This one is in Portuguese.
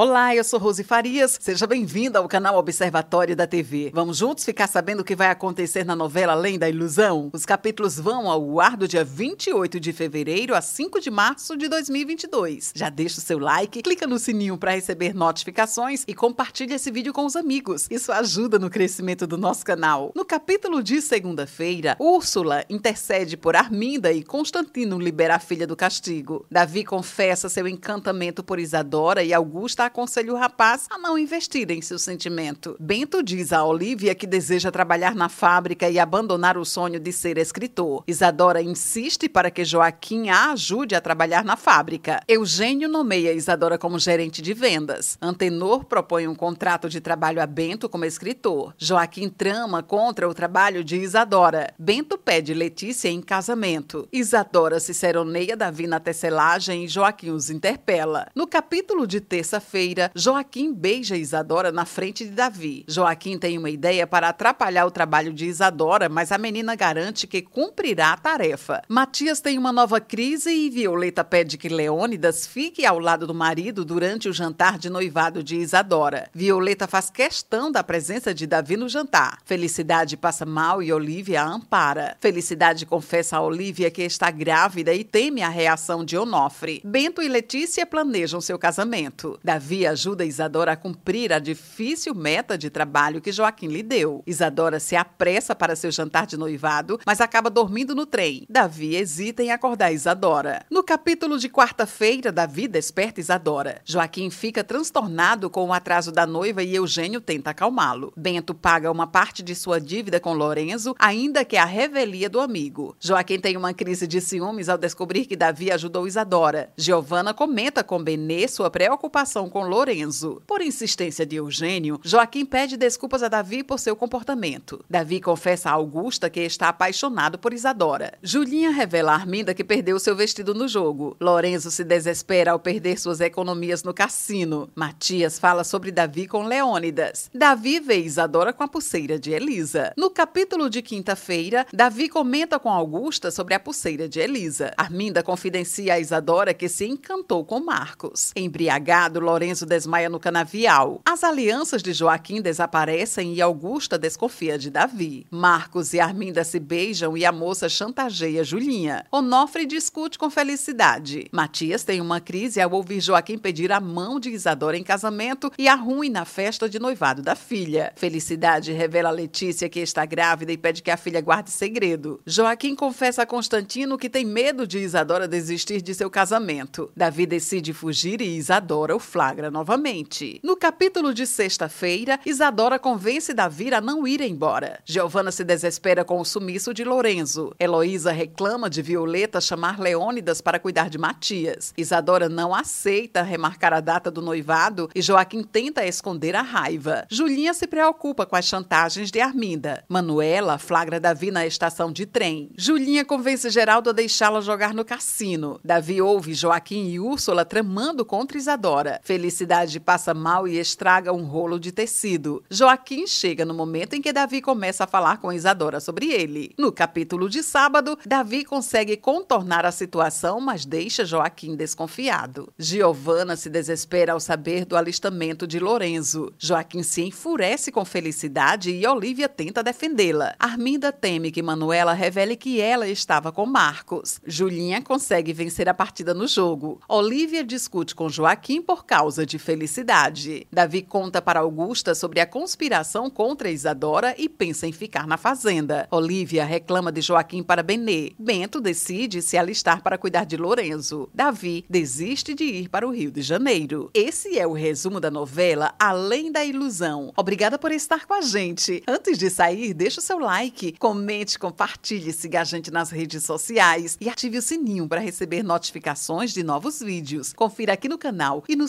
Olá, eu sou Rose Farias. Seja bem-vinda ao canal Observatório da TV. Vamos juntos ficar sabendo o que vai acontecer na novela Além da Ilusão? Os capítulos vão ao ar do dia 28 de fevereiro a 5 de março de 2022. Já deixa o seu like, clica no sininho para receber notificações e compartilha esse vídeo com os amigos. Isso ajuda no crescimento do nosso canal. No capítulo de segunda-feira, Úrsula intercede por Arminda e Constantino libera a filha do castigo. Davi confessa seu encantamento por Isadora e Augusta aconselha o rapaz a não investir em seu sentimento. Bento diz a Olivia que deseja trabalhar na fábrica e abandonar o sonho de ser escritor. Isadora insiste para que Joaquim a ajude a trabalhar na fábrica. Eugênio nomeia Isadora como gerente de vendas. Antenor propõe um contrato de trabalho a Bento como escritor. Joaquim trama contra o trabalho de Isadora. Bento pede Letícia em casamento. Isadora se seroneia Davi na tecelagem e Joaquim os interpela. No capítulo de terça-feira, feira Joaquim beija Isadora na frente de Davi. Joaquim tem uma ideia para atrapalhar o trabalho de Isadora, mas a menina garante que cumprirá a tarefa. Matias tem uma nova crise e Violeta pede que Leônidas fique ao lado do marido durante o jantar de noivado de Isadora. Violeta faz questão da presença de Davi no jantar. Felicidade passa mal e Olivia a ampara. Felicidade confessa a Olivia que está grávida e teme a reação de Onofre. Bento e Letícia planejam seu casamento. Davi Davi ajuda Isadora a cumprir a difícil meta de trabalho que Joaquim lhe deu. Isadora se apressa para seu jantar de noivado, mas acaba dormindo no trem. Davi hesita em acordar Isadora. No capítulo de quarta-feira, Davi desperta Isadora. Joaquim fica transtornado com o atraso da noiva e Eugênio tenta acalmá-lo. Bento paga uma parte de sua dívida com Lorenzo, ainda que a revelia do amigo. Joaquim tem uma crise de ciúmes ao descobrir que Davi ajudou Isadora. Giovanna comenta com Benê sua preocupação com Lorenzo. Por insistência de Eugênio, Joaquim pede desculpas a Davi por seu comportamento. Davi confessa a Augusta que está apaixonado por Isadora. Julinha revela a Arminda que perdeu seu vestido no jogo. Lorenzo se desespera ao perder suas economias no cassino. Matias fala sobre Davi com Leônidas. Davi vê Isadora com a pulseira de Elisa. No capítulo de quinta-feira, Davi comenta com Augusta sobre a pulseira de Elisa. Arminda confidencia a Isadora que se encantou com Marcos. Embriagado, Lorenzo Lorenzo desmaia no canavial. As alianças de Joaquim desaparecem e Augusta desconfia de Davi. Marcos e Arminda se beijam e a moça chantageia Julinha. Onofre discute com Felicidade. Matias tem uma crise ao ouvir Joaquim pedir a mão de Isadora em casamento e arruim na festa de noivado da filha. Felicidade revela a Letícia que está grávida e pede que a filha guarde segredo. Joaquim confessa a Constantino que tem medo de Isadora desistir de seu casamento. Davi decide fugir e Isadora o flagra flagra novamente. No capítulo de sexta-feira, Isadora convence Davi a não ir embora. Giovanna se desespera com o sumiço de Lorenzo. Heloísa reclama de Violeta chamar Leônidas para cuidar de Matias. Isadora não aceita remarcar a data do noivado e Joaquim tenta esconder a raiva. Julinha se preocupa com as chantagens de Arminda. Manuela flagra Davi na estação de trem. Julinha convence Geraldo a deixá-la jogar no cassino. Davi ouve Joaquim e Úrsula tramando contra Isadora. Felicidade passa mal e estraga um rolo de tecido. Joaquim chega no momento em que Davi começa a falar com Isadora sobre ele. No capítulo de sábado, Davi consegue contornar a situação, mas deixa Joaquim desconfiado. Giovanna se desespera ao saber do alistamento de Lorenzo. Joaquim se enfurece com Felicidade e Olivia tenta defendê-la. Arminda teme que Manuela revele que ela estava com Marcos. Julinha consegue vencer a partida no jogo. Olivia discute com Joaquim por causa causa de felicidade. Davi conta para Augusta sobre a conspiração contra Isadora e pensa em ficar na fazenda. Olivia reclama de Joaquim para Benê. Bento decide se alistar para cuidar de Lorenzo. Davi desiste de ir para o Rio de Janeiro. Esse é o resumo da novela Além da Ilusão. Obrigada por estar com a gente. Antes de sair, deixe o seu like, comente, compartilhe, siga a gente nas redes sociais e ative o sininho para receber notificações de novos vídeos. Confira aqui no canal e no